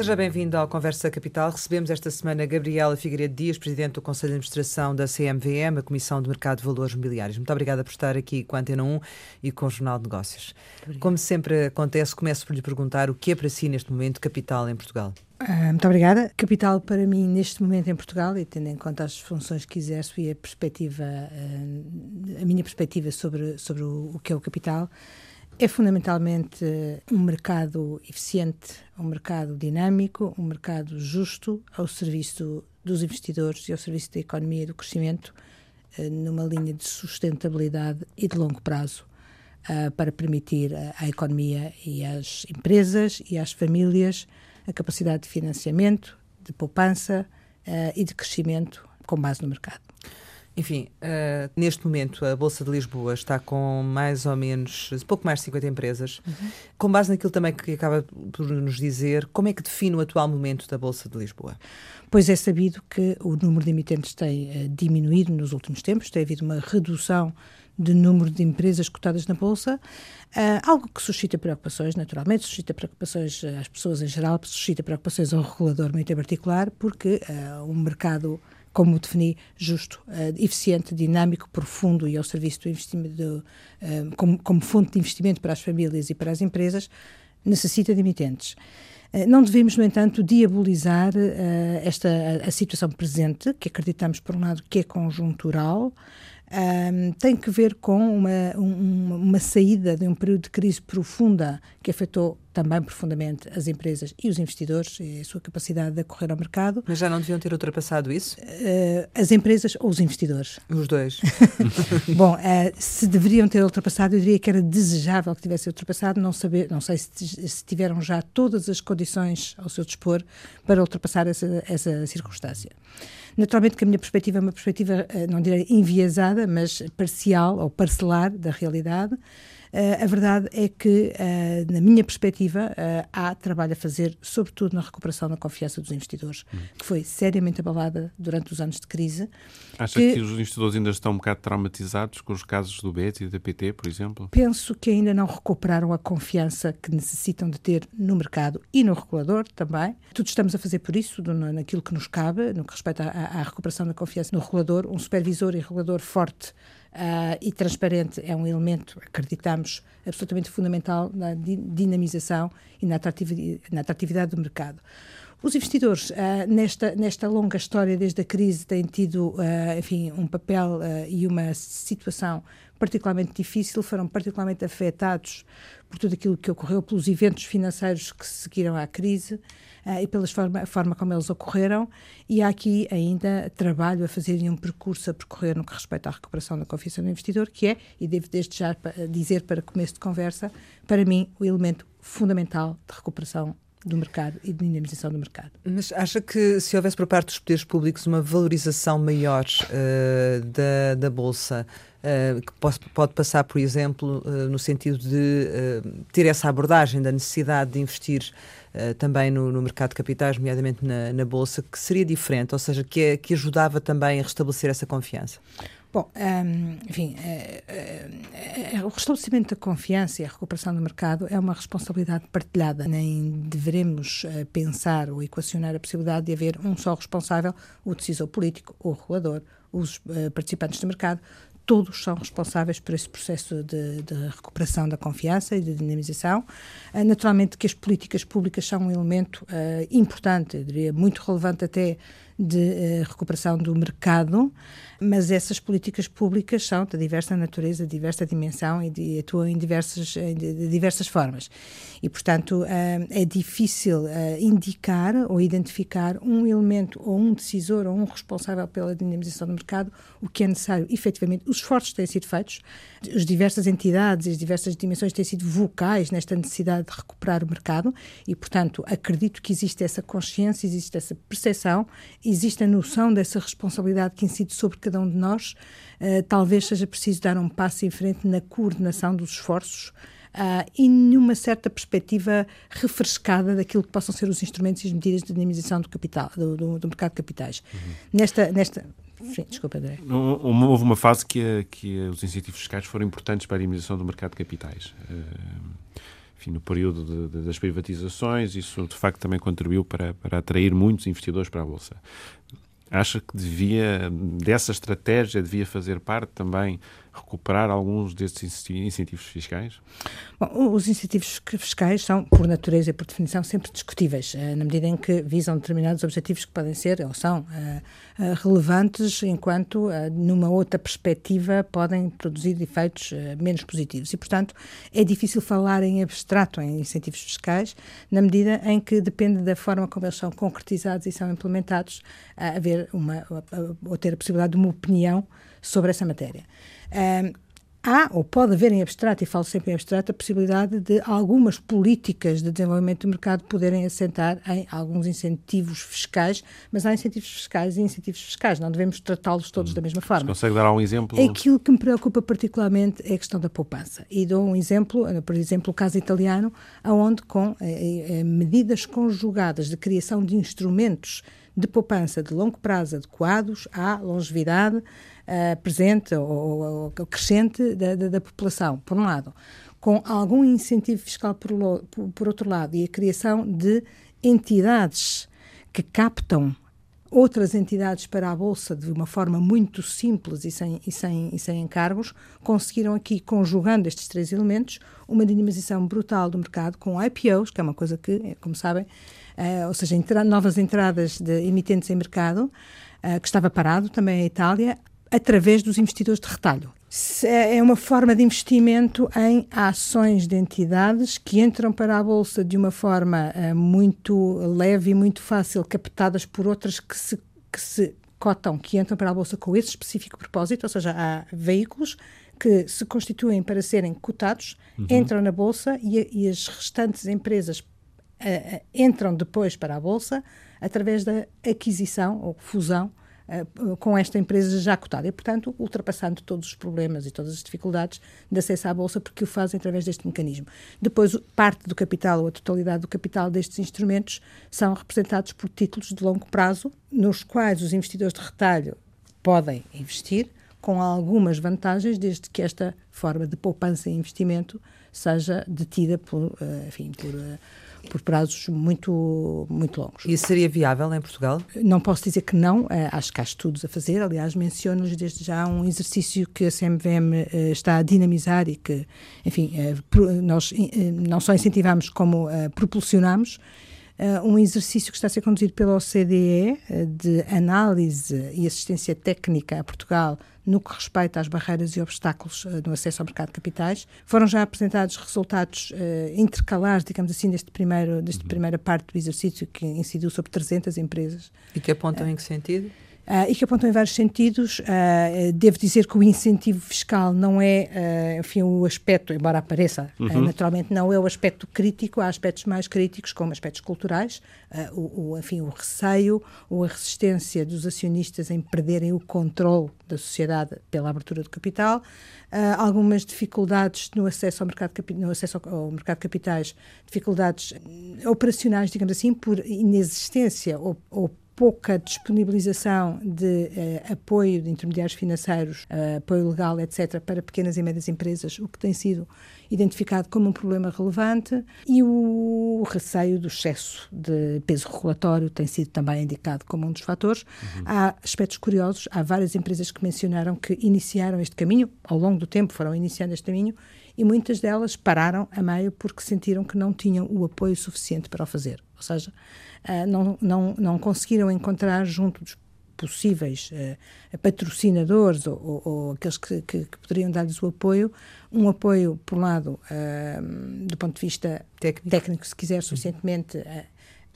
Seja bem-vindo ao Conversa Capital. Recebemos esta semana Gabriela Figueiredo Dias, Presidente do Conselho de Administração da CMVM, a Comissão de Mercado de Valores Mobiliários. Muito obrigada por estar aqui com a Antena 1 e com o Jornal de Negócios. Como sempre acontece, começo por lhe perguntar o que é para si, neste momento, capital em Portugal? Uh, muito obrigada. Capital para mim, neste momento em Portugal, e tendo em conta as funções que exerço e a perspectiva, uh, a minha perspectiva sobre, sobre o, o que é o capital, é fundamentalmente um mercado eficiente, um mercado dinâmico, um mercado justo ao serviço dos investidores e ao serviço da economia e do crescimento, eh, numa linha de sustentabilidade e de longo prazo, eh, para permitir à economia e às empresas e às famílias a capacidade de financiamento, de poupança eh, e de crescimento com base no mercado. Enfim, uh, neste momento a Bolsa de Lisboa está com mais ou menos, pouco mais de 50 empresas. Uhum. Com base naquilo também que acaba por nos dizer, como é que define o atual momento da Bolsa de Lisboa? Pois é sabido que o número de emitentes tem uh, diminuído nos últimos tempos, tem havido uma redução de número de empresas cotadas na Bolsa, uh, algo que suscita preocupações, naturalmente, suscita preocupações às pessoas em geral, suscita preocupações ao regulador muito em particular, porque um mercado como defini, justo, uh, eficiente, dinâmico, profundo e ao serviço do investimento, uh, como, como, fonte de investimento para as famílias e para as empresas, necessita de emitentes. Uh, não devemos, no entanto, diabolizar esta a, a, situação presente, que acreditamos, por um lado, que é conjuntural, um, tem que ver com uma, uma, uma, saída de um período de crise profunda que afetou também profundamente as empresas e os investidores e a sua capacidade de acorrer ao mercado. Mas já não deviam ter ultrapassado isso? Uh, as empresas ou os investidores? Os dois. Bom, uh, se deveriam ter ultrapassado, eu diria que era desejável que tivessem ultrapassado, não, saber, não sei se, se tiveram já todas as condições ao seu dispor para ultrapassar essa, essa circunstância. Naturalmente que a minha perspectiva é uma perspectiva, eh, não direi enviesada, mas parcial ou parcelar da realidade. Uh, a verdade é que, uh, na minha perspectiva, uh, há trabalho a fazer, sobretudo na recuperação da confiança dos investidores, hum. que foi seriamente abalada durante os anos de crise. Acha que, que, os investidores ainda estão um bocado traumatizados com os casos do BET e da PT, por exemplo? Penso que ainda não recuperaram a confiança que necessitam de ter no mercado e no regulador também. Tudo estamos a fazer por isso, naquilo que nos cabe, no que respeita à, à recuperação da confiança no regulador, um supervisor e regulador forte uh, e transparente é um elemento, acreditamos, absolutamente fundamental na dinamização e na atratividade, na atratividade do mercado. Os investidores, uh, nesta, nesta longa história desde a crise, têm tido, uh, enfim, um papel e uma situação particularmente difícil, foram particularmente afetados por tudo aquilo que ocorreu, pelos eventos financeiros que seguiram à crise uh, e pela forma, forma como eles ocorreram. E há aqui ainda trabalho a fazer e um percurso a percorrer no que respeita à recuperação da confiança do investidor, que é, e devo desde já dizer para começo de conversa, para mim, o elemento fundamental de recuperação do mercado e de dinamização do mercado. Mas acha que se houvesse por parte dos poderes públicos uma valorização maior uh, da, da Bolsa, uh, que pode, passar, por exemplo, uh, no sentido de ter essa abordagem da necessidade de investir também no, no, mercado de capitais, nomeadamente na, na, Bolsa, que seria diferente, ou seja, que, que ajudava também a restabelecer essa confiança? Bom, um, enfim, o restabelecimento da confiança e a recuperação do mercado é uma responsabilidade partilhada. Nem devemos pensar ou equacionar a possibilidade de haver um só responsável, o decisor político, o regulador, os participantes do mercado. Todos são responsáveis por esse processo de, de recuperação da confiança e de dinamização. Uh, naturalmente que as políticas públicas são um elemento importante, eu diria muito relevante até, de recuperação do mercado mas essas políticas públicas são de diversa natureza, de diversa dimensão e de, atuam em diversas, de diversas formas. E, portanto, eh, é difícil eh, indicar ou identificar um elemento ou um decisor ou um responsável pela dinamização do mercado, o que é necessário, efetivamente. Os esforços têm sido feitos, as diversas entidades e as diversas dimensões têm sido vocais nesta necessidade de recuperar o mercado e, portanto, acredito que existe essa consciência, existe essa percepção, existe a noção dessa responsabilidade que incide sobre cada um de nós, uh, talvez seja preciso dar um passo em frente na coordenação dos esforços uh, e numa certa perspectiva refrescada daquilo que possam ser os instrumentos e as medidas de dinamização do capital, do, do, do mercado de capitais. Uhum. Nesta, nesta Sim, desculpa, André. Houve uma fase que, que os incentivos fiscais foram importantes para a dinamização do mercado de capitais. Uh, enfim, no período de, de, das privatizações, isso de facto também contribuiu para, para atrair muitos investidores para a Bolsa. Acha que devia, dessa estratégia, devia fazer parte também recuperar alguns desses incentivos fiscais? Bom, os incentivos fiscais são, por natureza e por definição, sempre discutíveis, eh, na medida em que visam determinados objetivos que podem ser ou são uh, uh, relevantes, enquanto, numa outra perspectiva, podem produzir efeitos menos positivos. E, portanto, é difícil falar em abstrato em incentivos fiscais, na medida em que depende da forma como eles são concretizados e são implementados, haver uma, ou ter a possibilidade de uma opinião sobre essa matéria. Um, há, ou pode haver em abstrato, e falo sempre em abstrato, a possibilidade de algumas políticas de desenvolvimento do mercado poderem assentar em alguns incentivos fiscais, mas há incentivos fiscais e incentivos fiscais, não devemos tratá-los todos hum. da mesma forma. Você consegue dar um exemplo? Aquilo que me preocupa particularmente é a questão da poupança. E dou um exemplo, por exemplo, o caso italiano, onde com eh, eh, medidas conjugadas de criação de instrumentos de poupança de longo prazo adequados à longevidade uh, presente ou, ou, crescente da, da, da, população, por um lado, com algum incentivo fiscal por, por, outro lado e a criação de entidades que captam outras entidades para a Bolsa de uma forma muito simples e sem, e sem, e sem encargos, conseguiram aqui, conjugando estes três elementos, uma dinamização brutal do mercado com IPOs, que é uma coisa que, como sabem, uh, ou seja, entra novas entradas de emitentes em mercado, uh, que estava parado, também a Itália, através dos investidores de retalho. É, é uma forma de investimento em ações de entidades que entram para a Bolsa de uma forma uh, muito leve e muito fácil, captadas por outras que se, que se cotam, que entram para a Bolsa com esse específico propósito, ou seja, há veículos que se constituem para serem cotados, uhum. entram na Bolsa e, e as restantes empresas uh, entram depois para a Bolsa através da aquisição ou fusão com esta empresa já cotada e, portanto, ultrapassando todos os problemas e todas as dificuldades de acesso à Bolsa, porque o fazem através deste mecanismo. Depois, parte do capital ou a totalidade do capital destes instrumentos são representados por títulos de longo prazo, nos quais os investidores de retalho podem investir, com algumas vantagens, desde que esta forma de poupança e investimento seja detida por, enfim, por por prazos muito, muito longos. Isso seria viável em Portugal? Não posso dizer que não, eh, acho que há estudos a fazer, aliás, menciono-lhes desde já um exercício que a CMVM eh, está a dinamizar e que, enfim, eh, nós não só incentivamos como propulsionamos, um exercício que está a ser conduzido pela OCDE de análise e assistência técnica a Portugal no que respeita às barreiras e obstáculos uh, no acesso ao mercado de capitais. Foram já apresentados resultados uh, intercalares, digamos assim, deste primeiro, desta uhum. primeira parte do exercício, que incidiu sobre 300 empresas. E que apontam uh, em que sentido? Uh, e que apontam em vários sentidos. Uh, devo dizer que o incentivo fiscal não é, uh, enfim, o aspecto, embora apareça, uhum. naturalmente não é o aspecto crítico, há aspectos mais críticos, como aspectos culturais, o, o, enfim, o receio ou a resistência dos acionistas em perderem o controle da sociedade pela abertura do capital, algumas dificuldades no acesso ao mercado, no acesso ao, ao mercado de capitais, dificuldades operacionais, digamos assim, por inexistência ou, ou pouca disponibilização de uh, apoio de intermediários financeiros, uh, apoio legal, etc., para pequenas e médias empresas, o que tem sido identificado como um problema relevante, e o receio do excesso de peso regulatório tem sido também indicado como um dos fatores. Uhum. Há aspectos curiosos, há várias empresas que mencionaram que iniciaram este caminho, ao longo do tempo foram iniciando este caminho, e muitas delas pararam a meio porque sentiram que não tinham o apoio suficiente para o fazer. Ou seja, uh, não, não, não conseguiram encontrar junto dos possíveis uh, patrocinadores ou, ou, ou aqueles que, que, que poderiam dar-lhes o apoio, um apoio, por um lado, uh, do ponto de vista técnico, técnico se quiser, suficientemente uh,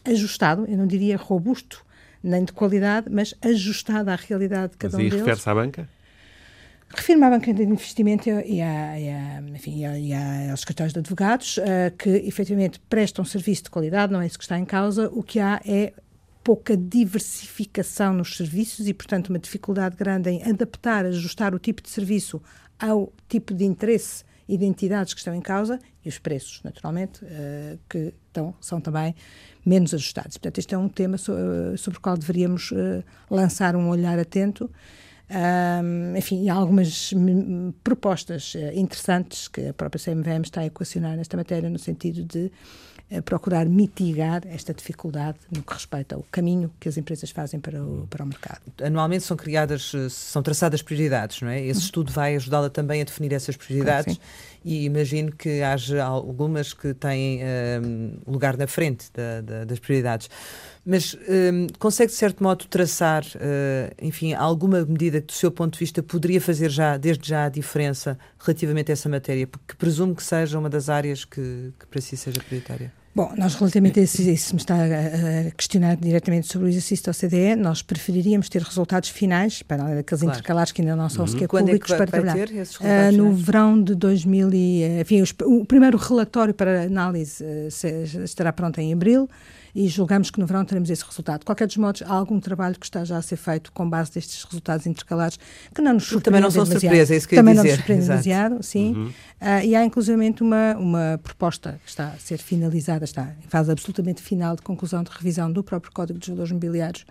ajustado, eu não diria robusto, nem de qualidade, mas ajustado à realidade de cada mas um deles. refere-se à banca? Refiro-me à banca de investimento e, a, e, a, enfim, e, a, aos escritórios de advogados, uh, que efetivamente prestam serviço de qualidade, não é isso que está em causa. O que há é pouca diversificação nos serviços e, portanto, uma dificuldade grande em adaptar, ajustar o tipo de serviço ao tipo de interesse e de entidades que estão em causa e os preços, naturalmente, uh, que estão, são também menos ajustados. Portanto, este é um tema so, uh, sobre o qual deveríamos uh, lançar um olhar atento Um, enfim, há algumas propostas uh, interessantes que a própria CMVM está a equacionar nesta matéria, no sentido de uh, procurar mitigar esta dificuldade no que respeita ao caminho que as empresas fazem para o, para o mercado. Anualmente são criadas, eh, são traçadas prioridades, não é? Esse uhum. estudo vai ajudá-la também a definir essas prioridades e imagino que haja algumas que têm um, lugar na frente da, da, das prioridades. Mas um, consegue, de certo modo, traçar, uh, enfim, alguma medida que, do seu ponto de vista, poderia fazer já, desde já, a diferença relativamente a essa matéria? Porque presumo que seja uma das áreas que, que para si seja prioritária. Bom, nós relativamente a isso, se me está a, questionar diretamente sobre o exercício da OCDE, nós preferiríamos ter resultados finais, para além daqueles claro. intercalares que ainda não são uhum. sequer Quando públicos, é que vai, para vai trabalhar. Uh, no verão de 2000 e, enfim, os, o primeiro relatório para análise uh, se, estará pronto em abril e julgamos que no verão teremos esse resultado. De qualquer dos modos, há algum trabalho que está já a ser feito com base destes resultados intercalares que não nos surpreende Também não são surpresa, é isso que eu Também dizer. não nos surpreende demasiado, sim. Uhum. Uh, e há inclusivamente uma, uma proposta que está a ser finalizada, está em fase absolutamente final de conclusão de revisão do próprio Código de Valores Mobiliários,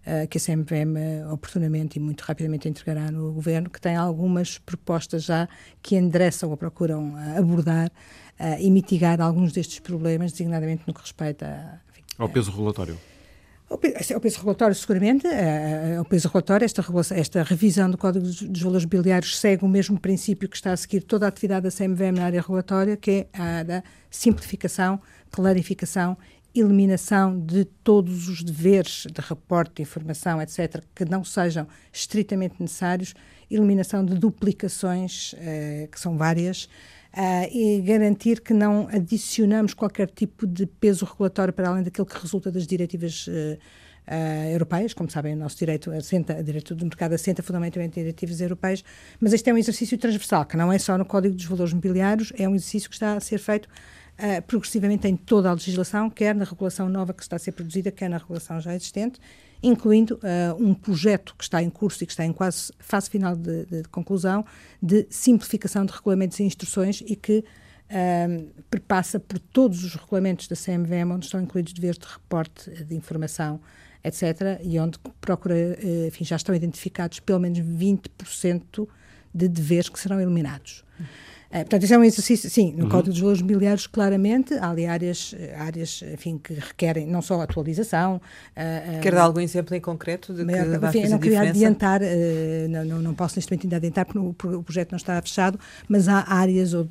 Uh, que a CMVM uh, oportunamente e muito rapidamente entregará no Governo, que tem algumas propostas já que endereçam ou procuram uh, abordar e mitigar alguns destes problemas, designadamente no que respeita a ao peso regulatório. Ao peso regulatório, seguramente, ao peso regulatório, esta, esta revisão do Código dos Valores Biliários segue o mesmo princípio que está a seguir toda a atividade da CMVM na área regulatória, que é a da simplificação, clarificação, eliminação de todos os deveres de reporte, de informação, etc., que não sejam estritamente necessários, eliminação de duplicações, eh, que são várias, Uh, e garantir que não adicionamos qualquer tipo de peso regulatório para além daquilo que resulta das diretivas uh, uh, europeias. Como sabem, o nosso direito assenta, o direito do mercado assenta fundamentalmente em diretivas europeias, mas este é um exercício transversal, que não é só no Código dos Valores Mobiliários, é um exercício que está a ser feito progressivamente em toda a legislação, quer na regulação nova que está a ser produzida, quer na regulação já existente, incluindo uh, um projeto que está em curso e que está em quase fase final de, de, conclusão de simplificação de regulamentos e instruções e que uh, perpassa por todos os regulamentos da CMVM, onde estão incluídos deveres de reporte de informação, etc., e onde procura, uh, enfim, já estão identificados pelo menos 20% de deveres que serão eliminados. É, portanto, isso é um exercício, sim, no uhum. Código dos Valores Mobiliários, claramente, há ali áreas, áreas enfim, que requerem não só atualização. Uh, Quer dar algum exemplo em concreto de que maior, vai enfim, não queria adiantar, uh, não, não, não, posso neste momento ainda adiantar porque o, o, projeto não está fechado, mas há áreas ou,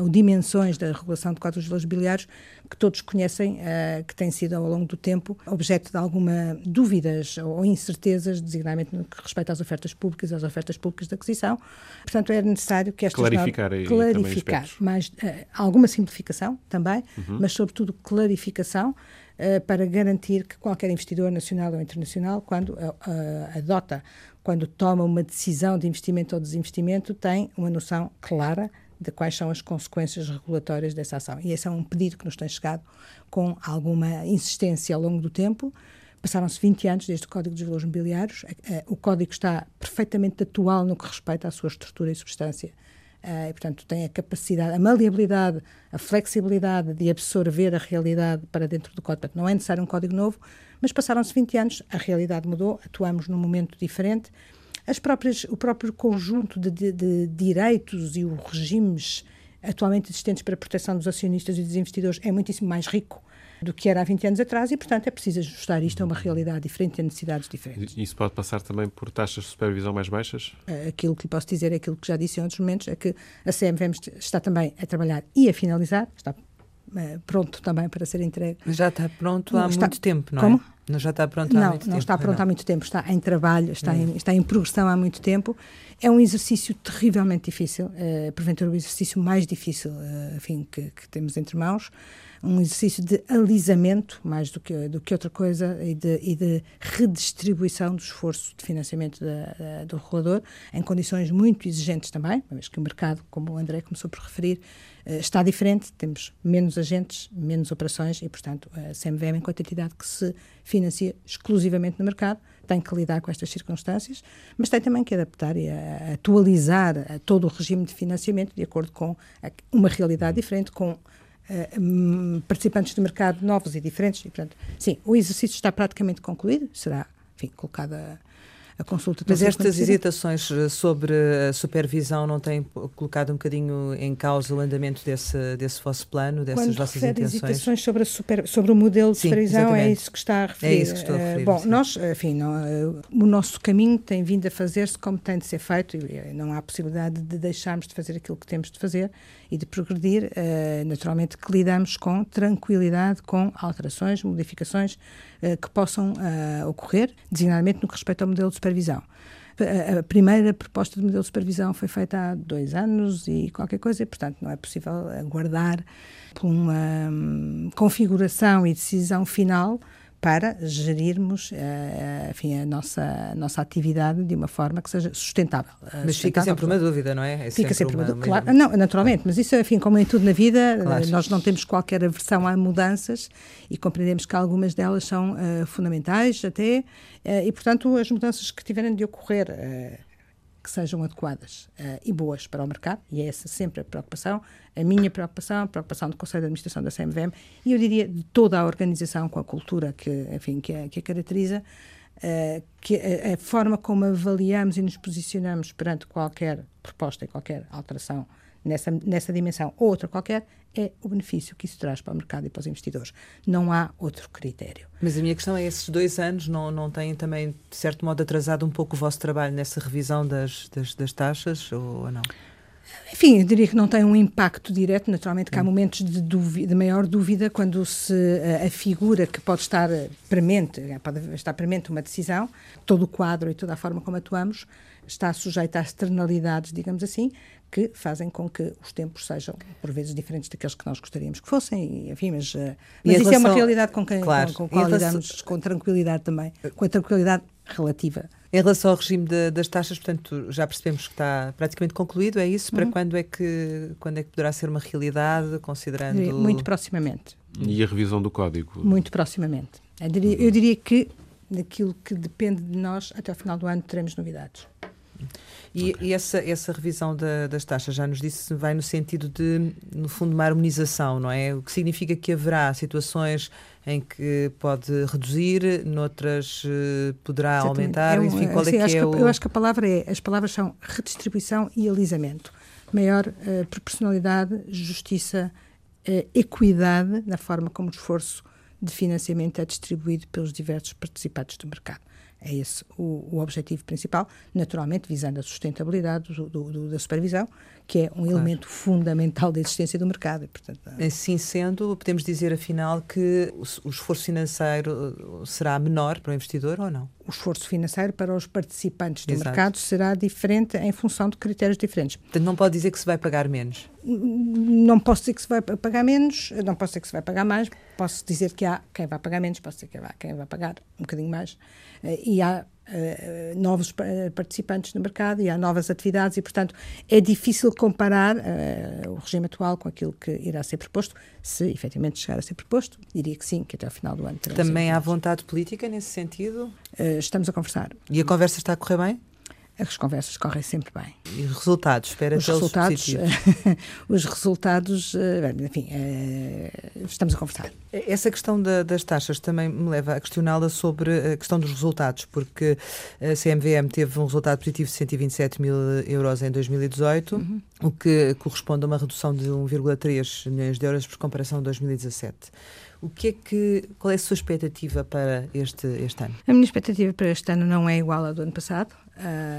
ou dimensões da regulação do Código dos Valores Mobiliários que todos conhecem, uh, que têm sido ao longo do tempo objeto de alguma dúvidas ou incertezas, designadamente no que respeita às ofertas públicas, às ofertas públicas de aquisição. Portanto, é necessário que estas clarificar, normas, clarificar mais uh, alguma simplificação também, uhum. mas sobretudo clarificação uh, para garantir que qualquer investidor nacional ou internacional, quando adota, quando toma uma decisão de investimento ou desinvestimento, tem uma noção clara de quais são as consequências regulatórias dessa ação. E esse é um pedido que nos tem chegado com alguma insistência ao longo do tempo. Passaram-se 20 anos desde o Código dos Valores Mobiliários. Eh, o Código está perfeitamente atual no que respeita à sua estrutura e substância. Eh, e, portanto, tem a capacidade, a maleabilidade, a flexibilidade de absorver a realidade para dentro do Código. Portanto, não é necessário um Código novo, mas passaram-se 20 anos, a realidade mudou, atuamos num momento diferente as próprias, o próprio conjunto de, de, de direitos e os regimes atualmente existentes para a proteção dos acionistas e dos investidores é muitíssimo mais rico do que era há 20 anos atrás e, portanto, é preciso ajustar isto a uma realidade diferente e a necessidades diferentes. Isso pode passar também por taxas de supervisão mais baixas? Eh, aquilo que lhe posso dizer é aquilo que já disse em outros momentos, é que a CMVM está também a trabalhar e a finalizar, está eh, pronto também para ser entregue. Já está pronto há está... muito tempo, não Como? É? Não já está pronto há não, muito não tempo. Está pronto não. há muito tempo, está em trabalho, está, em, está em progressão há muito tempo. É um exercício terrivelmente difícil, uh, porventura o exercício mais difícil uh, enfim, que, que, temos entre mãos. Um exercício de alisamento, mais do que, do que outra coisa, e de, e de redistribuição do esforço de financiamento da, da, do regulador, em condições muito exigentes também, uma vez que o mercado, como o André começou por referir, uh, está diferente, temos menos agentes, menos operações e, portanto, a CMVM, enquanto entidade que se financia exclusivamente no mercado, tem que lidar com estas circunstâncias, mas tem também que adaptar e atualizar todo o regime de financiamento de acordo com uma realidade diferente, com Uh, participantes do mercado novos e diferentes. E, portanto, sim, o exercício está praticamente concluído, será enfim, colocada a consulta. Mas estas hesitações eh, sobre a supervisão não têm colocado um bocadinho em causa o andamento desse, desse vosso plano, dessas Quando vossas intenções? hesitações sobre, a super, sobre o modelo de Sim, supervisão, é isso que está a referir. É isso que estou a referir, Uh, bom, sim. nós, enfim, não, uh, o nosso caminho tem vindo a fazer-se como tem de ser feito e não há possibilidade de deixarmos de fazer aquilo que temos de fazer e de progredir. Naturalmente que lidamos com tranquilidade com alterações, modificações que possam uh, ocorrer, designadamente no que respeita ao modelo de supervisão. A a primeira proposta de modelo de supervisão foi feita há dois anos e qualquer coisa, e, portanto, não é possível aguardar por uma hum, configuração e decisão final para gerirmos eh, enfim, a, nossa, a nossa atividade de uma forma que seja sustentável. Eh, Mas fica sustentável, sempre uma dúvida, não é? É Fica sempre uma, dúvida. Claro, não, naturalmente, mas isso, enfim, como em tudo na vida, Claro. nós não temos qualquer aversão a mudanças e compreendemos que algumas delas são eh, fundamentais até, eh, e portanto as mudanças que tiverem de ocorrer que sejam adequadas eh, e boas para o mercado, e é essa sempre a preocupação, a minha preocupação, a preocupação do Conselho de Administração da CMVM e eu diria de toda a organização com a cultura que, enfim, que, a, que a caracteriza, eh, que a, a forma como avaliamos e nos posicionamos perante qualquer proposta e qualquer alteração nessa, nessa dimensão ou outra qualquer é o benefício que isso traz para o mercado e para os investidores. Não há outro critério. Mas a minha questão é: esses dois anos não, não têm também, de certo modo, atrasado um pouco o vosso trabalho nessa revisão das, das, das taxas ou, ou não? Enfim, eu diria que não tem um impacto direto. Naturalmente que há momentos de, dúvida, de maior dúvida quando se eh, a figura que pode estar eh, premente, eh, pode estar premente uma decisão, todo o quadro e toda a forma como atuamos está sujeita a externalidades, digamos assim, que fazem com que os tempos sejam, por vezes, diferentes daqueles que nós gostaríamos que fossem. Enfim, mas, eh, mas isso é uma relação- realidade com, quem, Claro. com, com a qual relação- lidamos com tranquilidade também, com a tranquilidade relativa. Em relação ao regime de- das taxas, portanto, já percebemos que está praticamente concluído, é isso? Uhum. Para quando é, que, quando é que poderá ser uma realidade, considerando... Muito proximamente. E a revisão do código? Muito proximamente. Eu diria, eu diria que, daquilo que depende de nós, até ao final do ano teremos novidades. E, e essa, essa revisão da- das taxas, já nos disse, vai no sentido de, no fundo, uma harmonização, não é? O que significa que haverá situações em que pode reduzir, noutras eh, poderá Exatamente. aumentar, É um- enfim, qual é assim, que acho é a- o... Eu acho que a palavra é, as palavras são redistribuição e alisamento. Maior eh, proporcionalidade, justiça, eh, equidade na forma como o esforço de financiamento é distribuído pelos diversos participantes do mercado. É esse o, o objetivo principal, naturalmente visando a sustentabilidade do- do- do- da supervisão, que é um elemento fundamental da existência do mercado. E, portanto, Assim sendo, podemos dizer afinal que o, esforço financeiro eh, será menor para o investidor ou não? o esforço financeiro para os participantes do Exato. mercado será diferente em função de critérios diferentes. Portanto, não pode dizer que se vai pagar menos. Não posso dizer que se vai pagar menos, não posso dizer que se vai pagar mais, posso dizer que há quem vai pagar menos, posso dizer que há quem vai pagar um bocadinho mais. Eh, E há eh, novos pa- participantes no mercado e há novas atividades e, portanto, é difícil comparar eh, o regime atual com aquilo que irá ser proposto. Se efetivamente chegar a ser proposto, diria que sim, que até ao final do ano Também há vontade política nesse sentido? Estamos a conversar. E a conversa está a correr bem? As conversas correm sempre bem. E resultados? Espera os resultados, os resultados, eh, bem, enfim, eh, estamos a conversar. Essa questão da- das taxas também me leva a questioná-la sobre a questão dos resultados, porque a CMVM teve um resultado positivo de 127 mil euros em 2018, Uhum. o que corresponde a uma redução de 1,3 milhões de euros por comparação a 2017. O que é que, qual é a sua expectativa para este, este ano? A minha expectativa para este ano não é igual à do ano passado.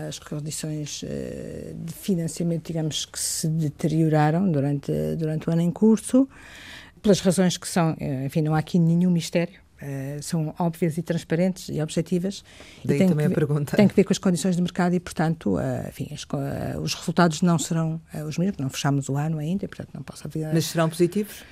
As condições eh, de financiamento, digamos, que se deterioraram durante, durante o ano em curso, pelas razões que são, eh, enfim, não há aqui nenhum mistério. eh, são óbvias e transparentes e objetivas. Daí e tem também que a pergunta. Tem que ver com as condições de mercado e, portanto, eh, enfim, as eh, os resultados não serão os mesmos. Não fechamos o ano ainda, portanto, não posso haver Mas serão positivos?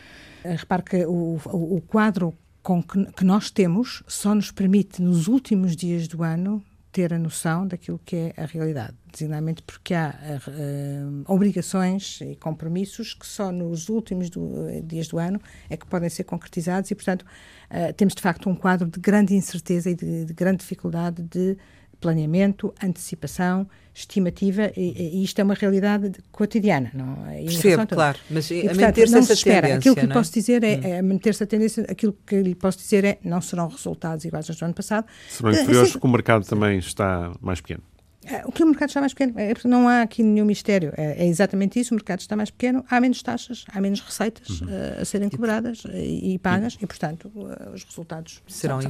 Repare que o, o, o quadro com que, que nós temos só nos permite, nos últimos dias do ano, ter a noção daquilo que é a realidade. Designadamente porque há eh, obrigações e compromissos que só nos últimos do- eh, dias do ano é que podem ser concretizados e, portanto, eh, temos de facto um quadro de grande incerteza e de, de grande dificuldade de planeamento, antecipação, estimativa, e, e, isto é uma realidade cotidiana. Não? É? Percebo, claro, mas e, a manter-se essa se tendência. Aquilo que lhe é? posso dizer é, hum. é manter-se a tendência, aquilo que lhe posso dizer é não serão resultados iguais aos do ano passado. Serão inferiores assim, porque o mercado também está mais pequeno. É, o que o mercado está mais pequeno, é, não há aqui nenhum mistério, é, é, exatamente isso, o mercado está mais pequeno, há menos taxas, há menos receitas uhum. uh, a serem cobradas e, e pagas e, portanto, uh, os resultados serão uh,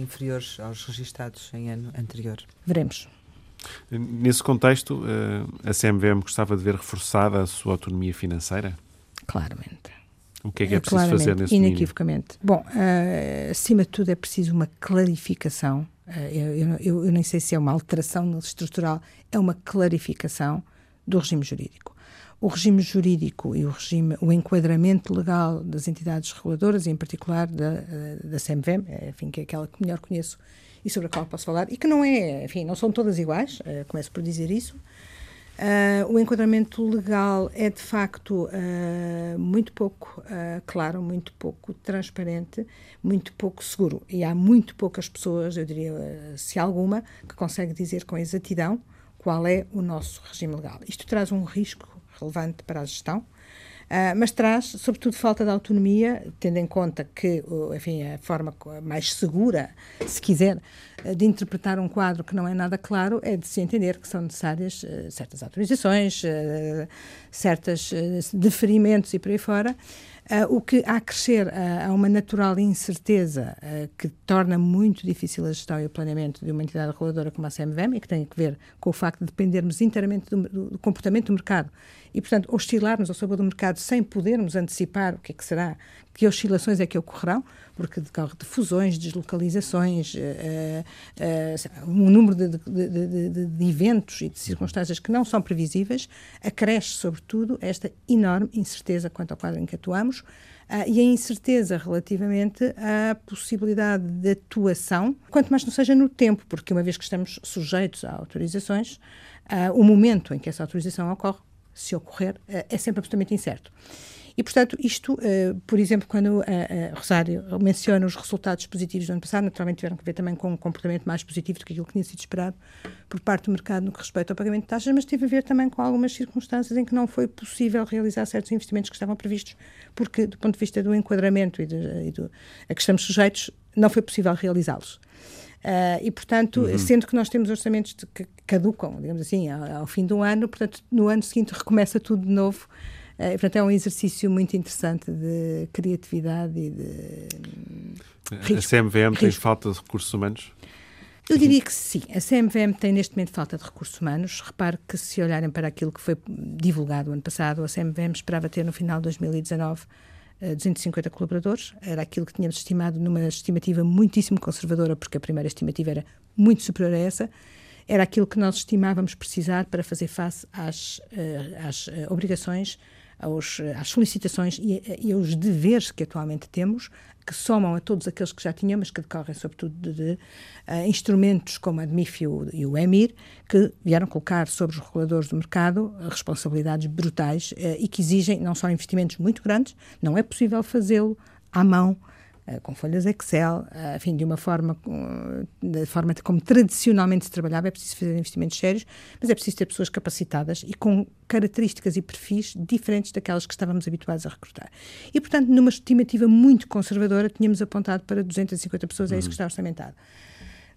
inferiores aos registados em ano anterior. Veremos. Nesse contexto, a CMVM gostava de ver reforçada a sua autonomia financeira? Claramente. O que é que é preciso fazer nesse inequivocamente. Domínio? Bom, acima de tudo é preciso uma clarificação eh, eu, eu, eu nem sei se é uma alteração estrutural, é uma clarificação do regime jurídico. O regime jurídico e o regime, o enquadramento legal das entidades reguladoras, e em particular da, eh, da CMVM, eh, enfim, que é aquela que melhor conheço e sobre a qual posso falar, e que não é, enfim, não são todas iguais, começo por dizer isso, Uh, o enquadramento legal é de facto uh, muito pouco uh, claro, muito pouco transparente, muito pouco seguro. E há muito poucas pessoas, eu diria, se alguma, que consegue dizer com exatidão qual é o nosso regime legal. Isto traz um risco relevante para a gestão. Uh, mas traz, sobretudo, falta de autonomia, tendo em conta que, enfim, a forma mais segura, se quiser, de interpretar um quadro que não é nada claro é de se entender que são necessárias uh, certas autorizações, certos deferimentos e por aí fora. O que a crescer a uma natural incerteza que torna muito difícil a gestão e o planeamento de uma entidade reguladora como a CMVM e que tem a ver com o facto de dependermos inteiramente do, do, comportamento do mercado e, portanto, oscilarmos ao sabor do mercado sem podermos antecipar o que é que será, que oscilações é que ocorrerão, porque decorre de fusões, deslocalizações, um número de, de, de, de eventos e de circunstâncias que não são previsíveis, acresce, sobretudo, esta enorme incerteza quanto ao quadro em que atuamos Uh, e a incerteza relativamente à possibilidade de atuação, quanto mais não seja no tempo, porque uma vez que estamos sujeitos a autorizações, uh, o momento em que essa autorização ocorre, se ocorrer, uh, é sempre absolutamente incerto. E, portanto, isto, uh, por exemplo, quando a, a Rosário menciona os resultados positivos do ano passado, naturalmente tiveram que ver também com um comportamento mais positivo do que aquilo que tinha sido esperado por parte do mercado no que respeita ao pagamento de taxas, mas teve a ver também com algumas circunstâncias em que não foi possível realizar certos investimentos que estavam previstos, porque, do ponto de vista do enquadramento e, de, e do, a que estamos sujeitos, não foi possível realizá-los. Uh, e, portanto, uhum. sendo que nós temos orçamentos que caducam, digamos assim, ao, ao, fim do ano, portanto, no ano seguinte recomeça tudo de novo é, portanto, é um exercício muito interessante de criatividade e de. Risco. A CMVM tem falta de recursos humanos? Eu diria que sim. A CMVM tem neste momento falta de recursos humanos. Repare que se olharem para aquilo que foi divulgado ano passado, a CMVM esperava ter no final de 2019 250 colaboradores. Era aquilo que tínhamos estimado numa estimativa muitíssimo conservadora, porque a primeira estimativa era muito superior a essa. Era aquilo que nós estimávamos precisar para fazer face às, eh, às eh, obrigações aos, às solicitações e, e, aos deveres que atualmente temos, que somam a todos aqueles que já tínhamos, que decorrem sobretudo de, de uh, instrumentos como a DMIF e o, e o, EMIR, que vieram colocar sobre os reguladores do mercado responsabilidades brutais uh, e que exigem não só investimentos muito grandes, não é possível fazê-lo à mão eh, com folhas Excel, uh, enfim, de uma forma, da forma como tradicionalmente se trabalhava, é preciso fazer investimentos sérios, mas é preciso ter pessoas capacitadas e com características e perfis diferentes daquelas que estávamos habituados a recrutar. E, portanto, numa estimativa muito conservadora, tínhamos apontado para 250 pessoas, é isso que está orçamentado.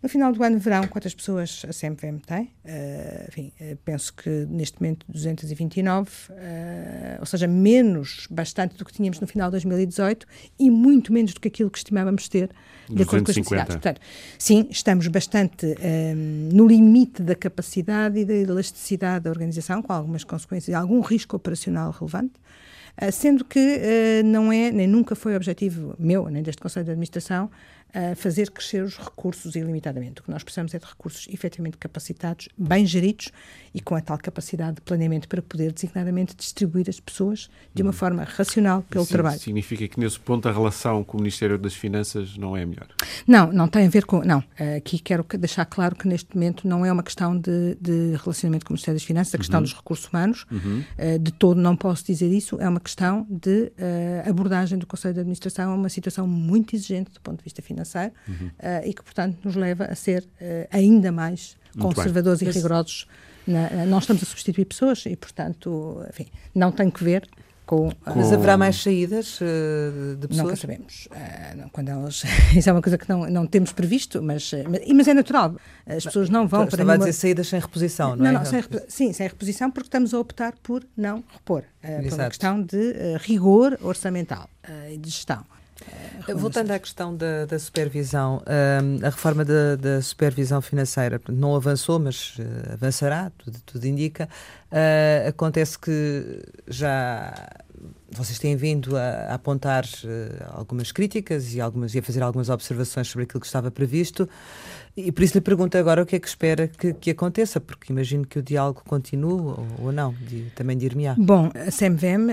No final do ano verão, quantas pessoas a CMVM tem? Uh, enfim, uh, penso que neste momento 229, uh, eh, ou seja, menos bastante do que tínhamos no final de 2018 e muito menos do que aquilo que estimávamos ter de acordo com as necessidades. Portanto, sim, estamos bastante no limite da capacidade e da elasticidade da organização, com algumas consequências e algum risco operacional relevante. Sendo que uh, não é, nem nunca foi objetivo meu, nem deste Conselho de Administração, a fazer crescer os recursos ilimitadamente. O que nós precisamos é de recursos efetivamente capacitados, bem geridos e com a tal capacidade de planeamento para poder designadamente distribuir as pessoas de uma hum. forma racional pelo Sim, trabalho. Significa que nesse ponto a relação com o Ministério das Finanças não é melhor? Não, não tem a ver com. Não. Aqui quero deixar claro que neste momento não é uma questão de, de relacionamento com o Ministério das Finanças, a questão uhum. dos recursos humanos. Uhum. Eh, de todo não posso dizer isso. É uma questão de uh, abordagem do Conselho de Administração a uma situação muito exigente do ponto de vista financeiro financeiro uhum. uh, e que, portanto, nos leva a ser uh, ainda mais Muito conservadores bem. e rigorosos. Na, nós estamos a substituir pessoas e, portanto, enfim, não tem que ver com, com... Mas haverá mais saídas uh, de pessoas? Nunca sabemos. Uh, quando elas... Isso é uma coisa que não, não temos previsto, mas, mas, mas é natural. As pessoas não vão para. Estava nenhuma... a dizer saídas sem reposição, não, não é? Não, sem sim, sem reposição, porque estamos a optar por não repor. Uh, por uma questão de rigor orçamental e de gestão. Uh, Voltando à questão da, da supervisão, uh, a reforma da, da, supervisão financeira não avançou, mas uh, avançará, tudo, tudo indica. Uh, acontece que já vocês têm vindo a, a apontar algumas críticas e, algumas, e a fazer algumas observações sobre aquilo que estava previsto. E por isso lhe pergunto agora o que é que espera que, que aconteça, porque imagino que o diálogo continue ou, ou não, de, também dir-me-á. Bom, a CMVM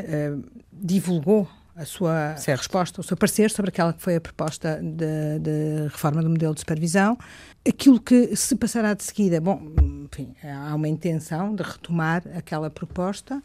divulgou a sua certo. resposta, o seu parecer sobre aquela que foi a proposta de, de, reforma do modelo de supervisão. Aquilo que se passará de seguida, bom, enfim, há uma intenção de retomar aquela proposta.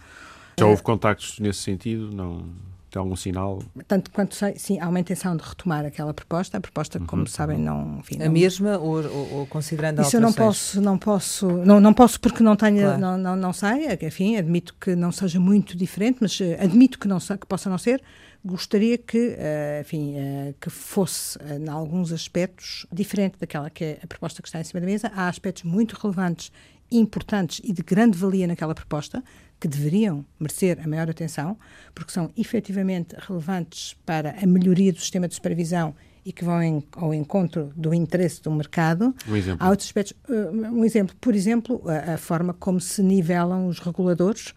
Já houve contactos nesse sentido? Não tem algum sinal? Tanto quanto sei, sim, há uma intenção de retomar aquela proposta. A proposta, uhum, como sabem, não. Enfim, a mesma ou, ou, ou considerando Isso eu não posso, não posso, não, não posso porque não tenho, claro. não, não, não sei. Enfim, admito que não seja muito diferente, mas eh, admito que não que possa não ser gostaria que, uh, enfim, uh, que fosse, uh, em alguns aspectos, diferente daquela que é a proposta que está em cima da mesa. Há aspectos muito relevantes, importantes e de grande valia naquela proposta, que deveriam merecer a maior atenção, porque são efetivamente relevantes para a melhoria do sistema de supervisão e que vão em, ao encontro do interesse do mercado. Um exemplo. Há outros aspectos. um exemplo, por exemplo, a, a forma como se nivelam os reguladores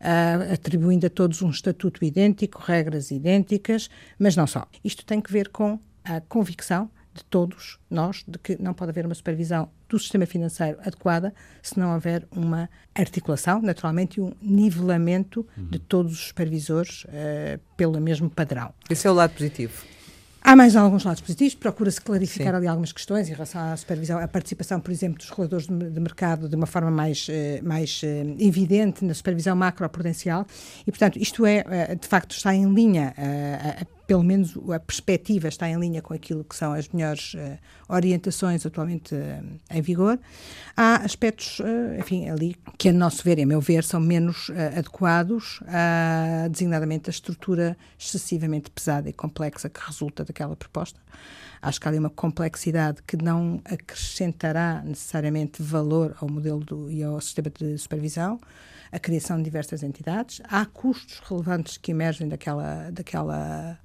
uh, atribuindo a todos um estatuto idêntico, regras idênticas, mas não só. Isto tem que ver com a convicção de todos nós de que não pode haver uma supervisão do sistema financeiro adequada se não houver uma articulação, naturalmente, e um nivelamento uhum. de todos os supervisores uh, pelo mesmo padrão. Esse é o lado positivo. Há mais alguns lados positivos, procura-se clarificar Sim. ali algumas questões em relação à supervisão, à participação, por exemplo, dos reguladores de, de mercado de uma forma mais, eh, mais eh, evidente na supervisão macroprudencial e, portanto, isto é, eh, de facto, está em linha, pelo menos a perspectiva está em linha com aquilo que são as melhores orientações atualmente em vigor. Há aspectos, enfim, ali que, a nosso ver e a meu ver, são menos adequados, designadamente a estrutura excessivamente pesada e complexa que resulta daquela proposta. Acho que há ali uma complexidade que não acrescentará necessariamente valor ao modelo do, e ao sistema de supervisão, a criação de diversas entidades. Há custos relevantes que emergem daquela, daquela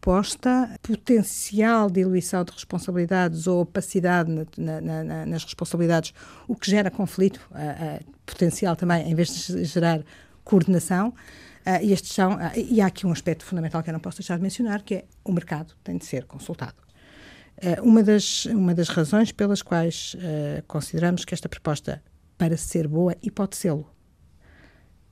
proposta, potencial diluição de responsabilidades ou opacidade na, na, na, nas responsabilidades, o que gera conflito, potencial também, em vez de gerar coordenação. Uh, e, estes são, uh, e há aqui um aspecto fundamental que eu não posso deixar de mencionar, que é o mercado tem de ser consultado. Uh, uma, das, uma das razões pelas quais consideramos que esta proposta, para ser boa, e pode sê-lo,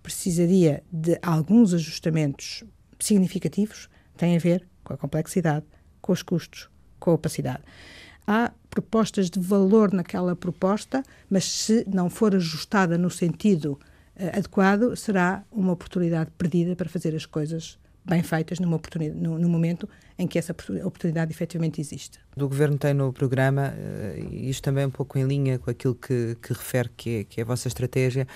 precisaria de alguns ajustamentos significativos, tem a ver com a complexidade, com os custos, com a opacidade. Há propostas de valor naquela proposta, mas se não for ajustada no sentido uh, adequado, será uma oportunidade perdida para fazer as coisas bem feitas numa oportunidade, no, no, momento em que essa oportunidade efetivamente existe. O Governo tem no programa, uh, isto também é um pouco em linha com aquilo que, que refere que é, que é, a vossa estratégia,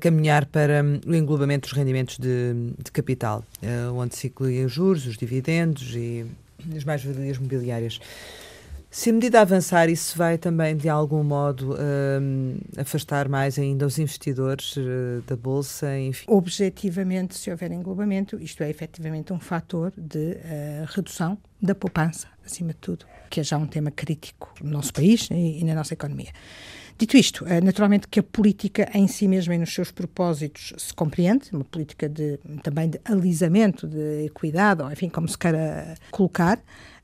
caminhar para um, o englobamento dos rendimentos de, de capital, uh, onde se incluem os juros, os dividendos e as mais-valias mobiliárias. Se a medida avançar, isso vai também, de algum modo, uh, afastar mais ainda os investidores uh, da Bolsa? Enfim. Objetivamente, se houver englobamento, isto é efetivamente um fator de uh, redução da poupança, acima de tudo, que é já um tema crítico no nosso país e, e na nossa economia. Dito isto, eh, naturalmente que a política em si mesma e nos seus propósitos se compreende, uma política de, também de alisamento, de equidade, ou enfim, como se queira colocar.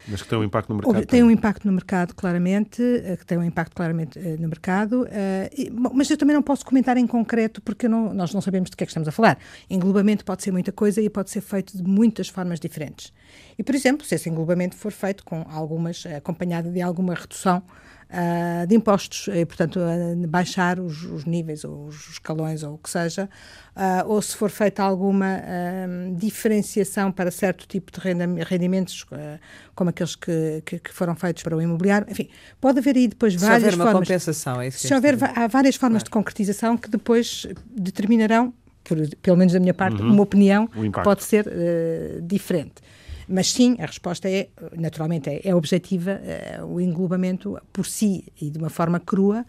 Mas que tem um impacto no mercado. Tem um impacto no mercado, claramente, eh, que tem um impacto claramente eh, no mercado, mas eu também não posso comentar em concreto porque não, nós não sabemos de que é que estamos a falar. Englobamento pode ser muita coisa e pode ser feito de muitas formas diferentes. E, por exemplo, se esse englobamento for feito com algumas, acompanhado de alguma redução uh, de impostos, e, portanto, uh, baixar os, os, níveis ou os escalões ou o que seja, uh, ou se for feita alguma diferenciação para certo tipo de rendimentos, como aqueles que, que, que, foram feitos para o imobiliário. Enfim, pode haver aí depois várias se houver formas. Uma compensação, é isso se houver, há várias formas claro. de concretização que depois determinarão, por, pelo menos da minha parte, uhum. uma opinião que pode ser diferente. Mas sim, a resposta é, naturalmente, é, é objetiva. É, o englobamento por si e de uma forma crua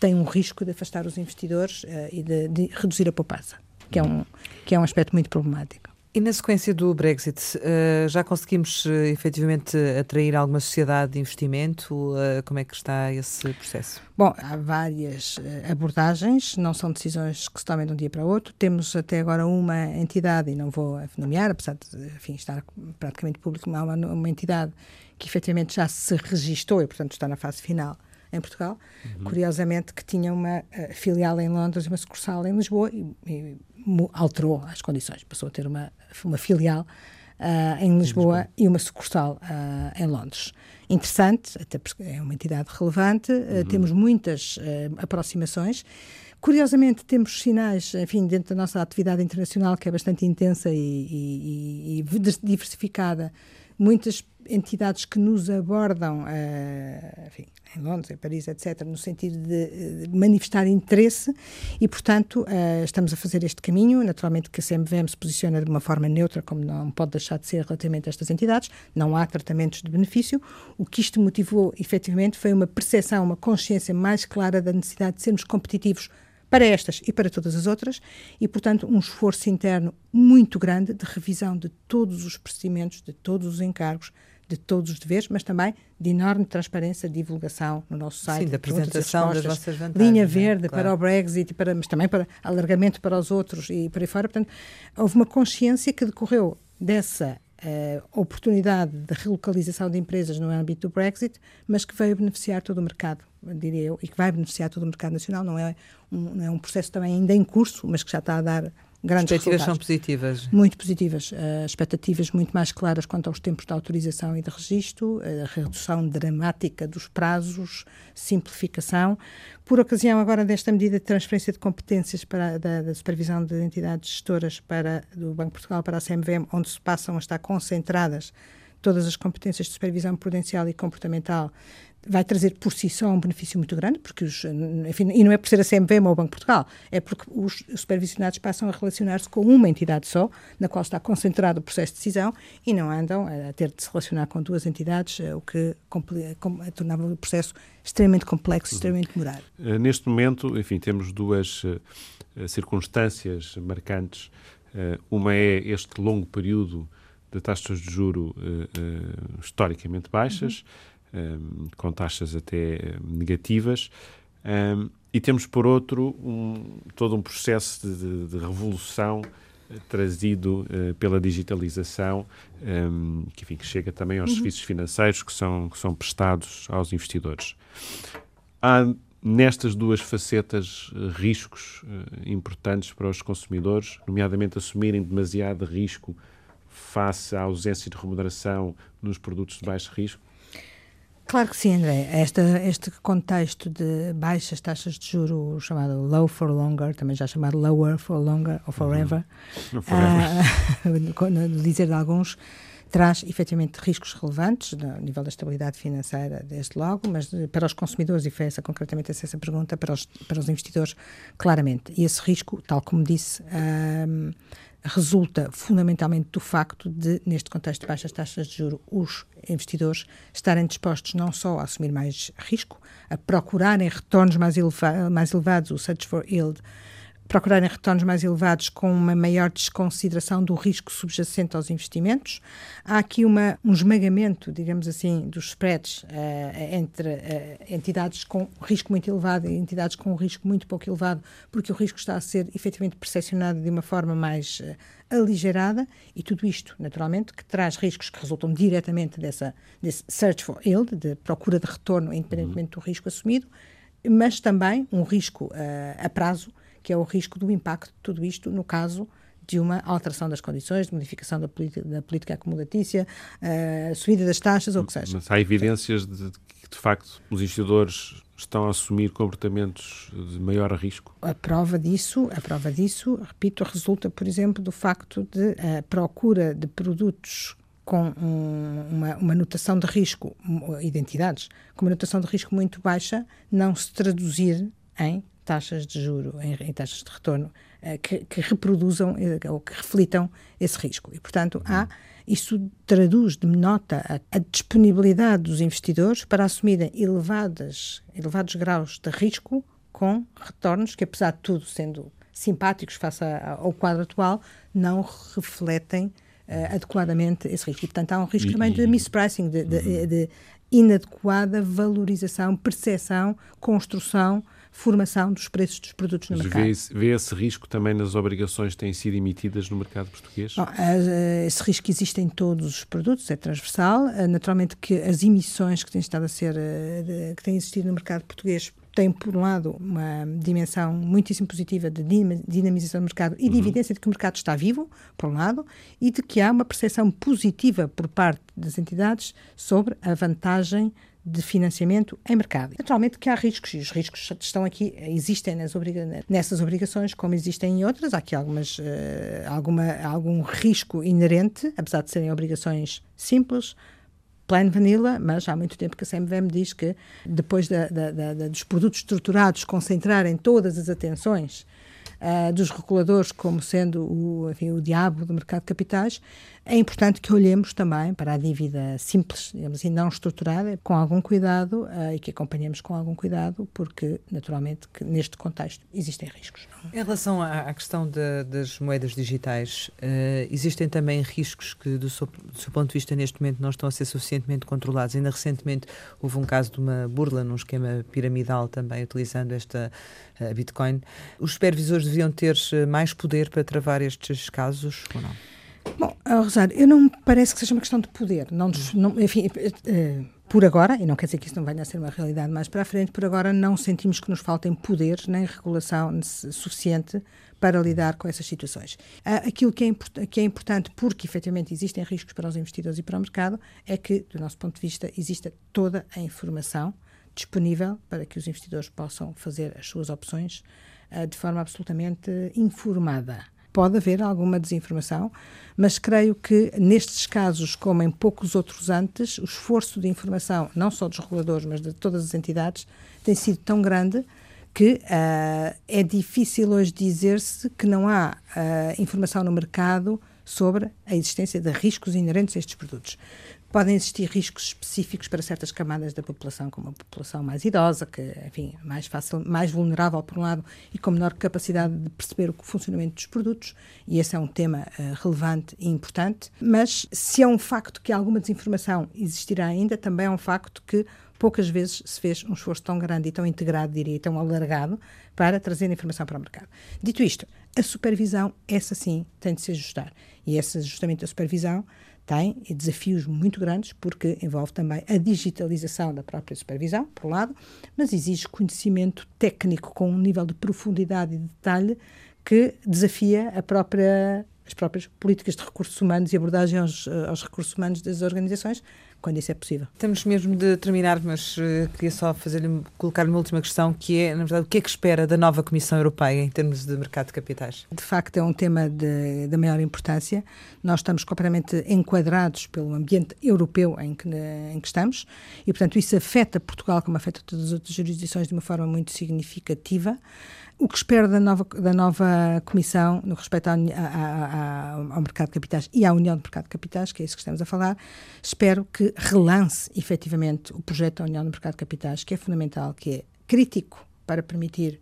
tem um risco de afastar os investidores uh, e de, de, reduzir a poupança, que é, um, que é um aspecto muito problemático. E na sequência do Brexit, uh, já conseguimos uh, efetivamente atrair alguma sociedade de investimento? Uh, como é que está esse processo? Bom, há várias abordagens, não são decisões que se tomem de um dia para o outro. Temos até agora uma entidade, e não vou nomear, apesar de enfim, estar praticamente público, há uma, uma entidade que efetivamente já se registou e, portanto, está na fase final em Portugal. Uhum. Curiosamente, que tinha uma filial em Londres e uma sucursal em Lisboa e, e alterou as condições, passou a ter uma, uma filial uh, em Lisboa, Lisboa, e uma sucursal uh, em Londres. Interessante, até porque é uma entidade relevante, uh, uhum. temos muitas aproximações. Curiosamente, temos sinais, enfim, dentro da nossa atividade internacional, que é bastante intensa e, e, e diversificada, muitas entidades que nos abordam, uh, enfim, em Londres, em Paris, etc., no sentido de, de manifestar interesse e, portanto, uh, estamos a fazer este caminho. Naturalmente que a CMVM se posiciona de uma forma neutra, como não pode deixar de ser relativamente a estas entidades, não há tratamentos de benefício. O que isto motivou, efetivamente, foi uma percepção, uma consciência mais clara da necessidade de sermos competitivos para estas e para todas as outras, e, portanto, um esforço interno muito grande de revisão de todos os procedimentos, de todos os encargos, de todos os deveres, mas também de enorme transparência, divulgação no nosso site. Sim, da apresentação das vossas vantagens. Linha é? verde claro. para o Brexit, para, mas também para alargamento para os outros e por aí fora. Portanto, houve uma consciência que decorreu dessa uh, oportunidade de relocalização de empresas no âmbito do Brexit, mas que veio beneficiar todo o mercado, diria eu, e que vai beneficiar todo o mercado nacional. Não é um, não é um processo também ainda em curso, mas que já está a dar grandes expectativas são positivas. Muito positivas. Uh, expectativas muito mais claras quanto aos tempos de autorização e de registro, a redução dramática dos prazos, simplificação. Por ocasião agora desta medida de transferência de competências para, da, da supervisão de entidades gestoras para, do Banco de Portugal para a CMVM, onde se passam a estar concentradas todas as competências de supervisão prudencial e comportamental vai trazer por si só um benefício muito grande, porque os, enfim, e não é por ser a CMVM ou o Banco de Portugal, é porque os supervisionados passam a relacionar-se com uma entidade só, na qual está concentrado o processo de decisão, e não andam a ter de se relacionar com duas entidades, eh, o que tornava o processo extremamente complexo, extremamente demorado. Uh, neste momento, enfim, temos duas uh, circunstâncias marcantes. Uma é este longo período de taxas de juro historicamente baixas, uhum um, com taxas até negativas. Um, e temos, por outro, um, todo um processo de, de, revolução uh, trazido uh, pela digitalização, um, que, enfim, que chega também aos uhum. serviços financeiros que são, que são prestados aos investidores. Há nestas duas facetas uh, riscos importantes para os consumidores, nomeadamente assumirem demasiado risco face à ausência de remuneração nos produtos de baixo risco? Claro que sim, André. Este, este contexto de baixas taxas de juro, chamado low for longer, também já chamado lower for longer ou forever, uhum. forever. Uh, dizer de alguns, traz efetivamente riscos relevantes no nível da estabilidade financeira, desde logo, mas para os consumidores, e foi essa concretamente essa pergunta, para os, para os investidores, claramente. E esse risco, tal como disse, um, resulta fundamentalmente do facto de, neste contexto de baixas taxas de juro, os investidores estarem dispostos não só a assumir mais risco, a procurarem retornos mais, eleva mais elevados, o search for yield, procurarem retornos mais elevados com uma maior desconsideração do risco subjacente aos investimentos. Há aqui uma, um esmagamento, digamos assim, dos spreads uh, entre uh, entidades com risco muito elevado e entidades com risco muito pouco elevado, porque o risco está a ser efetivamente percepcionado de uma forma mais uh, aligerada e tudo isto, naturalmente, que traz riscos que resultam diretamente dessa, desse search for yield, de procura de retorno, independentemente uhum. do risco assumido, mas também um risco a prazo que é o risco do impacto de tudo isto no caso de uma alteração das condições, de modificação da política, da política acumulatícia, uh, subida das taxas ou o que seja. Mas há evidências de, de de facto, os investidores estão a assumir comportamentos de maior risco? A prova disso, a prova disso, repito, resulta, por exemplo, do facto de a procura de produtos com um, uma, uma notação de risco, identidades, com uma notação de risco muito baixa, não se traduzir em taxas de juro, em, em taxas de retorno uh, que, que, reproduzam uh, ou que reflitam esse risco. E, portanto, há, isso traduz, denota a, a disponibilidade dos investidores para assumirem elevadas, elevados graus de risco com retornos que, apesar de tudo, sendo simpáticos face ao quadro atual, não refletem uh, adequadamente esse risco. E, portanto, há um risco e, também de mispricing, de, de, uhum. de inadequada valorização, percepção, construção formação dos preços dos produtos no Mas mercado. Vê, vê esse risco também nas obrigações que têm sido emitidas no mercado português? Bom, esse risco existe em todos os produtos, é transversal. Naturalmente que as emissões que têm estado a ser, que têm existido no mercado português tem, por um lado, uma dimensão muitíssimo positiva de dinamização do mercado e de uhum. evidência de que o mercado está vivo, por um lado, e de que há uma percepção positiva por parte das entidades sobre a vantagem de financiamento em mercado. Naturalmente que há riscos, e os riscos estão aqui, existem obriga nessas obrigações, como existem em outras. Há aqui algumas, uh, alguma, algum risco inerente, apesar de serem obrigações simples, plain vanilla, mas há muito tempo que a CMVM diz que depois da, da, da, dos produtos estruturados concentrarem todas as atenções uh, dos reguladores como sendo o, enfim, o diabo do mercado de capitais, é importante que olhemos também para a dívida simples, digamos assim, não estruturada, com algum cuidado uh, e que acompanhemos com algum cuidado, porque, naturalmente, neste contexto existem riscos. Em relação à, à questão de, das moedas digitais, uh, existem também riscos que, do seu, do seu, ponto de vista, neste momento não estão a ser suficientemente controlados. Ainda recentemente houve um caso de uma burla num esquema piramidal também utilizando esta uh, Bitcoin. Os supervisores deviam ter mais poder para travar estes casos ou não? Bom, Rosário, eu não me parece que seja uma questão de poder. Não, não enfim, uh, por agora, e não quer dizer que isso não venha a ser uma realidade mais para a frente, por agora não sentimos que nos faltem poderes nem regulação suficiente para lidar com essas situações. Uh, aquilo que é, que é importante, porque efetivamente existem riscos para os investidores e para o mercado, é que, do nosso ponto de vista, exista toda a informação disponível para que os investidores possam fazer as suas opções uh, de forma absolutamente informada pode haver alguma desinformação, mas creio que nestes casos, como em poucos outros antes, o esforço de informação, não só dos reguladores, mas de todas as entidades, tem sido tão grande que uh, é difícil hoje dizer-se que não há uh, informação no mercado sobre a existência de riscos inerentes a estes produtos. Podem existir riscos específicos para certas camadas da população, como a população mais idosa, que, enfim, mais fácil, mais vulnerável por um lado e com menor capacidade de perceber o funcionamento dos produtos, e esse é um tema uh, relevante e importante. Mas se é um facto que alguma desinformação existirá ainda, também é um facto que poucas vezes se fez um esforço tão grande e tão integrado, diria, tão alargado para trazer informação para o mercado. Dito isto, a supervisão, essa sim, tem de se ajustar. E esse ajustamento da supervisão tem desafios muito grandes, porque envolve também a digitalização da própria supervisão, por um lado, mas exige conhecimento técnico com um nível de profundidade e de detalhe que desafia a própria, as próprias políticas de recursos humanos e abordagem aos, aos recursos humanos das organizações, quando isso é possível. Estamos mesmo de terminar, mas uh, queria só fazer colocar uma última questão, que é, na verdade, o que é que espera da nova Comissão Europeia em termos de mercado de capitais? De facto, é um tema de, de maior importância. Nós estamos completamente enquadrados pelo ambiente europeu em que, em que estamos e, portanto, isso afeta Portugal como afeta todas as outras jurisdições de uma forma muito significativa. O que espero da nova, da nova Comissão no respeito ao, mercado de capitais e à União de Mercado de Capitais, que é isso que estamos a falar, espero que relance efetivamente o projeto da União de Mercado de Capitais, que é fundamental, que é crítico para permitir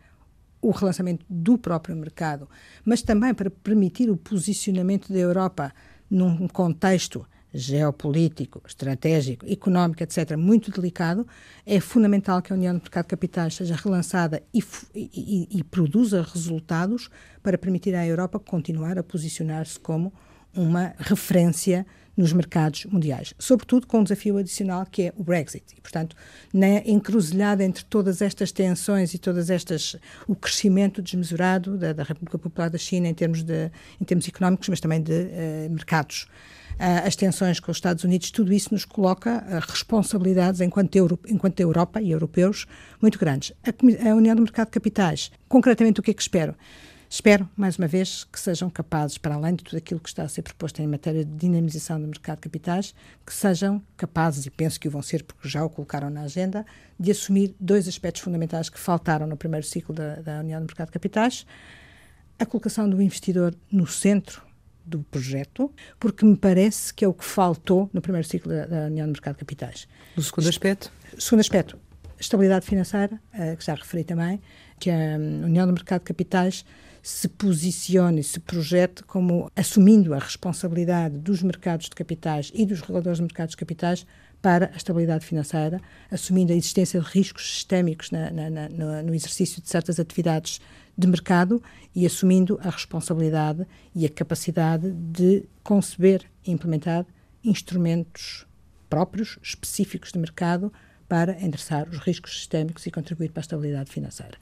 o relançamento do próprio mercado, mas também para permitir o posicionamento da Europa num contexto geopolítico, estratégico, económico, etc., muito delicado, é fundamental que a União de Mercado de Capitais seja relançada e, e, e produza resultados para permitir à Europa continuar a posicionar-se como uma referência nos mercados mundiais, sobretudo com um desafio adicional que é o Brexit. E, portanto, na encruzilhada entre todas estas tensões e todas estas o crescimento desmesurado da, da República Popular da China em termos de em termos económicos, mas também de uh, mercados as tensões com os Estados Unidos, tudo isso nos coloca responsabilidades enquanto, Euro, enquanto Europa e europeus muito grandes. A, a União do Mercado de Capitais, concretamente o que é que espero? Espero, mais uma vez, que sejam capazes, para além de tudo aquilo que está a ser proposto em matéria de dinamização do mercado de capitais, que sejam capazes, e penso que o vão ser porque já o colocaram na agenda, de assumir dois aspectos fundamentais que faltaram no primeiro ciclo da, da União do Mercado de Capitais: a colocação do investidor no centro do projeto, porque me parece que é o que faltou no primeiro ciclo da, da União do Mercado de Capitais. O segundo aspecto? Segundo aspecto, estabilidade financeira, uh, que já referi também, que a União do Mercado de Capitais se posicione, se projete como assumindo a responsabilidade dos mercados de capitais e dos reguladores de mercados de capitais para a estabilidade financeira, assumindo a existência de riscos sistémicos na, na, na, no exercício de certas atividades de mercado e assumindo a responsabilidade e a capacidade de conceber e implementar instrumentos próprios, específicos de mercado, para endereçar os riscos sistémicos e contribuir para a estabilidade financeira.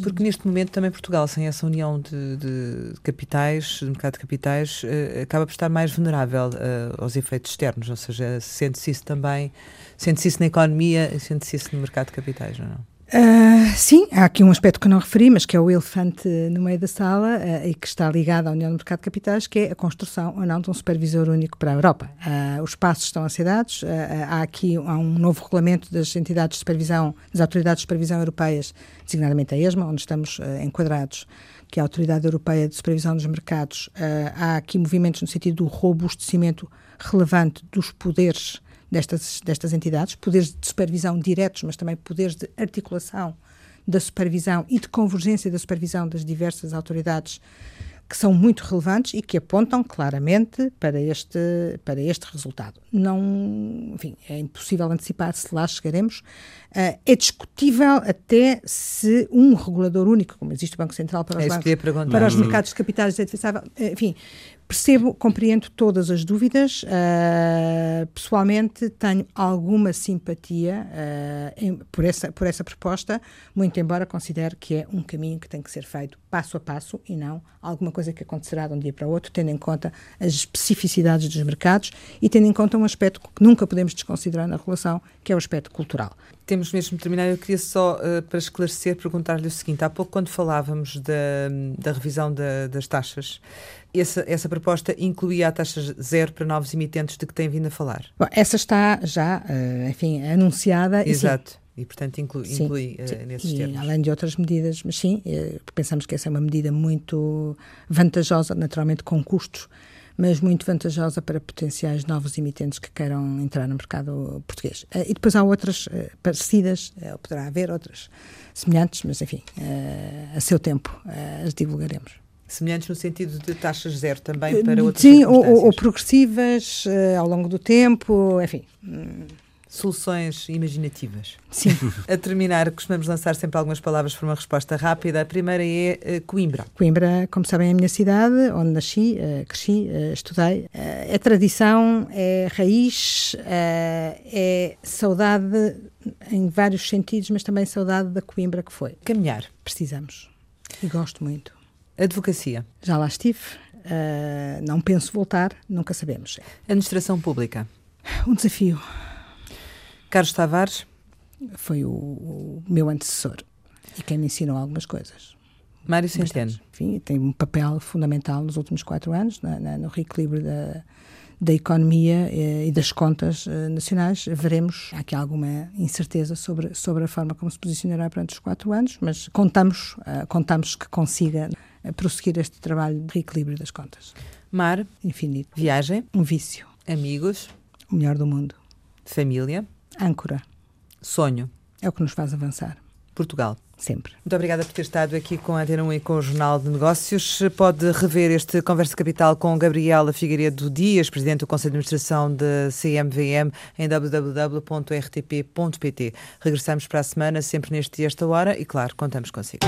Porque neste momento também Portugal, sem essa união de, de capitais, de mercado de capitais, eh, acaba por estar mais vulnerável eh, aos efeitos externos, ou seja, sente-se isso também, sente-se isso na economia sente-se isso no mercado de capitais, não é? Uh, sim, há aqui um aspecto que não referi, mas que é o elefante no meio da sala uh, e que está ligado à União do Mercado de Capitais, que é a construção ou não de um supervisor único para a Europa. Uh, os passos estão a ser dados, há aqui há um novo regulamento das entidades de supervisão, das autoridades de supervisão europeias, designadamente a ESMA, onde estamos enquadrados, que é a Autoridade Europeia de Supervisão dos Mercados. há aqui movimentos no sentido do robustecimento relevante dos poderes destas, destas entidades, poderes de supervisão diretos, mas também poderes de articulação da supervisão e de convergência da supervisão das diversas autoridades que são muito relevantes e que apontam claramente para este, para este resultado. Não, enfim, é impossível antecipar se lá chegaremos. Uh, é discutível até se um regulador único, como existe o Banco Central para os, é bancos, para os mercados de capitais, é enfim, Percebo, compreendo todas as dúvidas. Uh, pessoalmente, tenho alguma simpatia uh, em, por, essa, por essa proposta, muito embora considere que é um caminho que tem que ser feito passo a passo e não alguma coisa que acontecerá de um dia para o outro, tendo em conta as especificidades dos mercados e tendo em conta um aspecto que nunca podemos desconsiderar na relação, que é o aspecto cultural. Temos mesmo de terminar. Eu queria só, uh, para esclarecer, perguntar-lhe o seguinte: há pouco, quando falávamos da, da revisão da, das taxas, essa, essa proposta incluía a taxa zero para novos emitentes de que tem vindo a falar? Bom, essa está já, uh, enfim, anunciada. Exato. E, portanto, inclui, sim, inclui uh, nesses e, termos. Além de outras medidas, mas sim, pensamos que essa é uma medida muito vantajosa, naturalmente com custos mas muito vantajosa para potenciais novos emitentes que queiram entrar no mercado português. Uh, e depois há outras uh, parecidas, uh, poderá haver outras semelhantes, mas enfim, a seu tempo as divulgaremos. Semelhantes no sentido de taxas zero também para outras Sim, ou, ou, progressivas ao longo do tempo, enfim. Soluções imaginativas. Sim. A terminar, costumamos lançar sempre algumas palavras para uma resposta rápida. A primeira é uh, Coimbra. Coimbra, como sabem, é a minha cidade, onde nasci, uh, cresci, uh, estudei. é tradição, é raiz, é saudade em vários sentidos, mas também saudade da Coimbra que foi. Caminhar. Precisamos. E gosto muito. Advocacia. Já lá estive. não penso voltar, nunca sabemos. Administração pública. Um desafio. Carlos Tavares? Foi o, o, meu antecessor e quem me ensinou algumas coisas. Mário Centeno? Enfim, tem um papel fundamental nos últimos quatro anos na, na, no reequilíbrio da, da economia eh, e das contas eh, nacionais. Veremos, há aqui alguma incerteza sobre, sobre a forma como se posicionará perante os quatro anos, mas contamos, uh, contamos que consiga uh, prosseguir este trabalho de reequilíbrio das contas. Mar? Infinito. Viagem? Um vício. Amigos? O melhor do mundo. Família? Âncora. Sonho. É o que nos faz avançar. Portugal. Sempre. Muito obrigada por ter estado aqui com a Antena 1 e com o Jornal de Negócios. Pode rever este Conversa Capital com Gabriela Figueiredo Dias, Presidente do Conselho de Administração da CMVM, em www.rtp.pt. Regressamos para a semana, sempre neste dia, esta hora, e claro, contamos consigo.